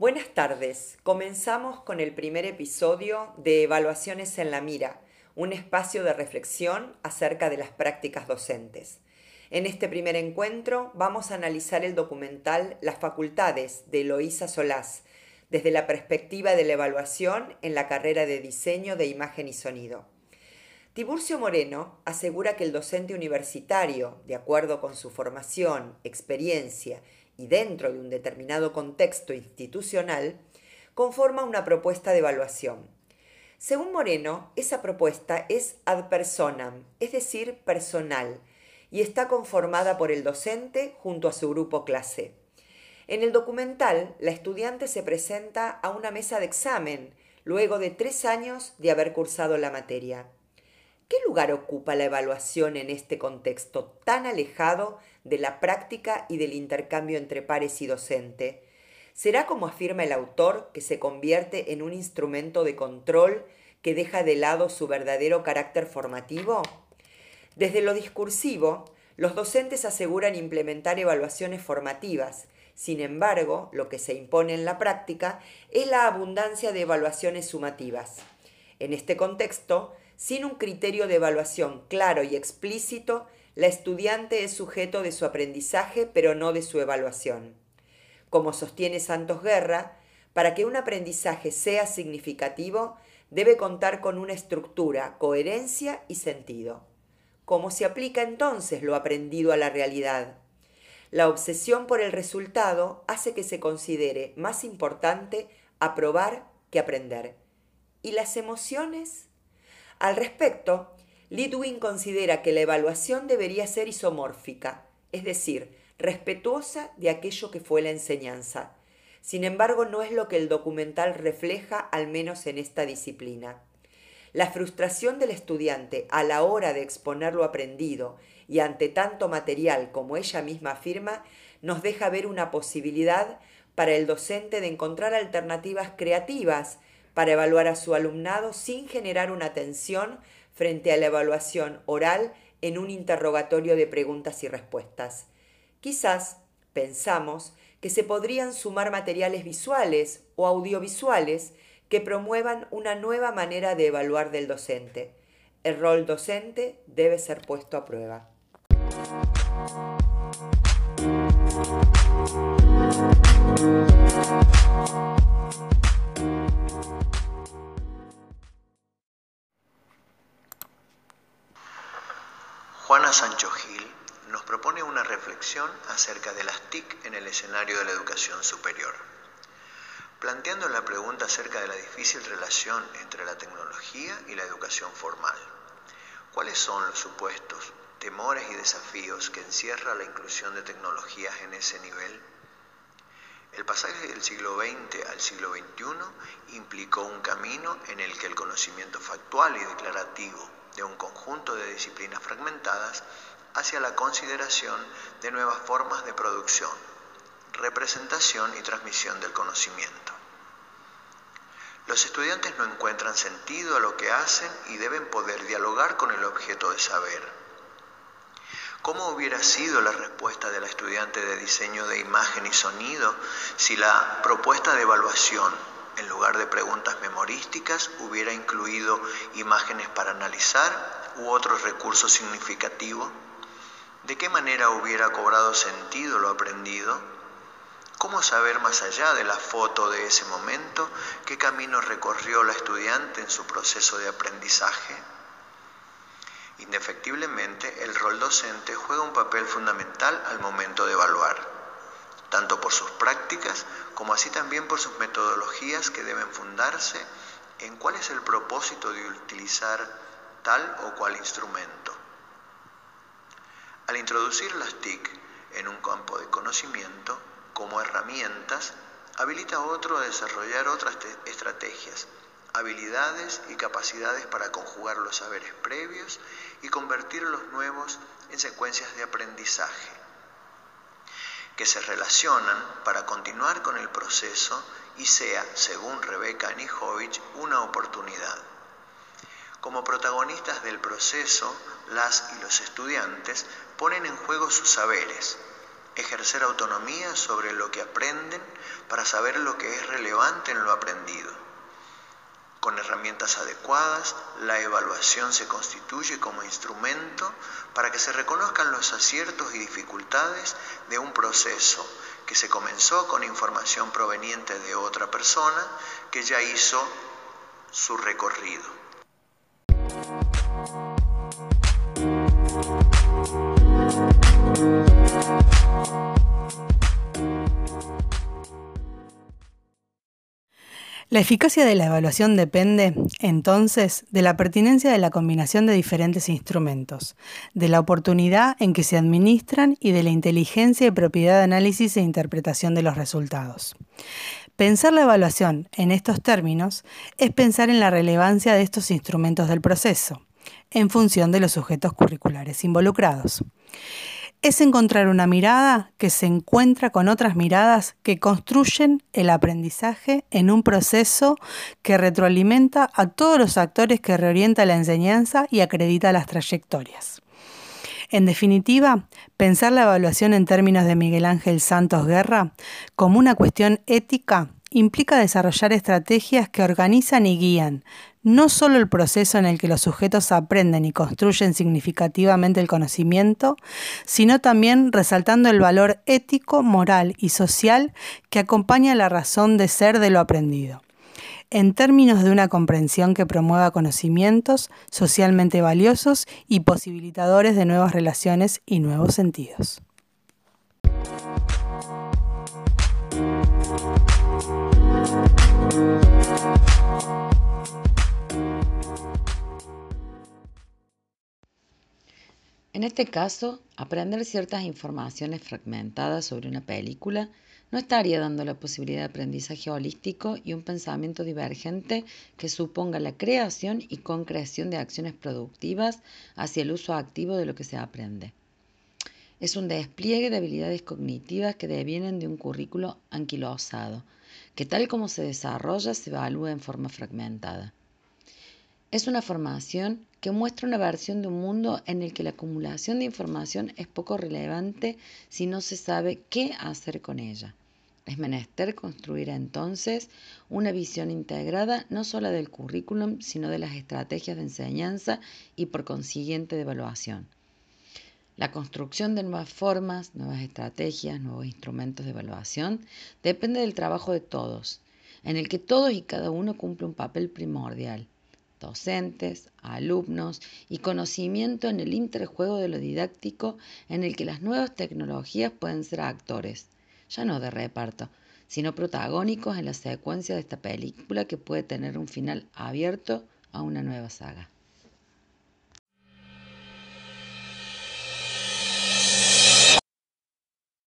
Buenas tardes. Comenzamos con el primer episodio de Evaluaciones en la Mira, un espacio de reflexión acerca de las prácticas docentes. En este primer encuentro vamos a analizar el documental Las facultades de Eloísa Solás, desde la perspectiva de la evaluación en la carrera de diseño de imagen y sonido. Tiburcio Moreno asegura que el docente universitario, de acuerdo con su formación, experiencia y dentro de un determinado contexto institucional, conforma una propuesta de evaluación. Según Moreno, esa propuesta es ad personam, es decir, personal, y está conformada por el docente junto a su grupo clase. En el documental, la estudiante se presenta a una mesa de examen luego de tres años de haber cursado la materia. ¿Qué lugar ocupa la evaluación en este contexto tan alejado de la práctica y del intercambio entre pares y docente? ¿Será como afirma el autor que se convierte en un instrumento de control que deja de lado su verdadero carácter formativo? Desde lo discursivo, los docentes aseguran implementar evaluaciones formativas. Sin embargo, lo que se impone en la práctica es la abundancia de evaluaciones sumativas. En este contexto, sin un criterio de evaluación claro y explícito, la estudiante es sujeto de su aprendizaje, pero no de su evaluación. Como sostiene Santos Guerra, para que un aprendizaje sea significativo, debe contar con una estructura, coherencia y sentido. ¿Cómo se aplica entonces lo aprendido a la realidad? La obsesión por el resultado hace que se considere más importante aprobar que aprender. ¿Y las emociones? Al respecto, Lidwin considera que la evaluación debería ser isomórfica, es decir, respetuosa de aquello que fue la enseñanza. Sin embargo, no es lo que el documental refleja, al menos en esta disciplina. La frustración del estudiante a la hora de exponer lo aprendido y ante tanto material como ella misma afirma, nos deja ver una posibilidad para el docente de encontrar alternativas creativas para evaluar a su alumnado sin generar una tensión frente a la evaluación oral en un interrogatorio de preguntas y respuestas. Quizás pensamos que se podrían sumar materiales visuales o audiovisuales que promuevan una nueva manera de evaluar del docente. El rol docente debe ser puesto a prueba. Acerca de las TIC en el escenario de la educación superior. Planteando la pregunta acerca de la difícil relación entre la tecnología y la educación formal. ¿Cuáles son los supuestos, temores y desafíos que encierra la inclusión de tecnologías en ese nivel? El pasaje del siglo XX al siglo XXI implicó un camino en el que el conocimiento factual y declarativo de un conjunto de disciplinas fragmentadas hacia la consideración de nuevas formas de producción, representación y transmisión del conocimiento. Los estudiantes no encuentran sentido a lo que hacen y deben poder dialogar con el objeto de saber. ¿Cómo hubiera sido la respuesta de la estudiante de diseño de imagen y sonido si la propuesta de evaluación en lugar de preguntas memorísticas, hubiera incluido imágenes para analizar u otros recursos significativos? ¿De qué manera hubiera cobrado sentido lo aprendido? ¿Cómo saber más allá de la foto de ese momento qué camino recorrió la estudiante en su proceso de aprendizaje? Indefectiblemente, el rol docente juega un papel fundamental al momento de evaluar tanto por sus prácticas como así también por sus metodologías que deben fundarse en cuál es el propósito de utilizar tal o cual instrumento. Al introducir las TIC en un campo de conocimiento como herramientas, habilita a otro a desarrollar otras estrategias, habilidades y capacidades para conjugar los saberes previos y convertir los nuevos en secuencias de aprendizaje que se relacionan para continuar con el proceso y sea, según Rebeca Anijovic, una oportunidad. Como protagonistas del proceso, las y los estudiantes ponen en juego sus saberes, ejercer autonomía sobre lo que aprenden para saber lo que es relevante en lo aprendido. Con herramientas adecuadas, la evaluación se constituye como instrumento para que se reconozcan los aciertos y dificultades de un proceso que se comenzó con información proveniente de otra persona que ya hizo su recorrido. La eficacia de la evaluación depende, entonces, de la pertinencia de la combinación de diferentes instrumentos, de la oportunidad en que se administran y de la inteligencia y propiedad de análisis e interpretación de los resultados. Pensar la evaluación en estos términos es pensar en la relevancia de estos instrumentos del proceso, en función de los sujetos curriculares involucrados es encontrar una mirada que se encuentra con otras miradas que construyen el aprendizaje en un proceso que retroalimenta a todos los actores que reorienta la enseñanza y acredita las trayectorias. En definitiva, pensar la evaluación en términos de Miguel Ángel Santos Guerra como una cuestión ética implica desarrollar estrategias que organizan y guían no solo el proceso en el que los sujetos aprenden y construyen significativamente el conocimiento, sino también resaltando el valor ético, moral y social que acompaña la razón de ser de lo aprendido en términos de una comprensión que promueva conocimientos socialmente valiosos y posibilitadores de nuevas relaciones y nuevos sentidos. En este caso, aprender ciertas informaciones fragmentadas sobre una película no estaría dando la posibilidad de aprendizaje holístico y un pensamiento divergente que suponga la creación y concreción de acciones productivas hacia el uso activo de lo que se aprende. Es un despliegue de habilidades cognitivas que devienen de un currículo anquilosado, que tal como se desarrolla se evalúa en forma fragmentada. Es una formación que muestra una versión de un mundo en el que la acumulación de información es poco relevante si no se sabe qué hacer con ella. Es menester construir entonces una visión integrada no solo del currículum, sino de las estrategias de enseñanza y por consiguiente de evaluación. La construcción de nuevas formas, nuevas estrategias, nuevos instrumentos de evaluación depende del trabajo de todos, en el que todos y cada uno cumple un papel primordial docentes, alumnos y conocimiento en el interjuego de lo didáctico en el que las nuevas tecnologías pueden ser actores, ya no de reparto, sino protagónicos en la secuencia de esta película que puede tener un final abierto a una nueva saga.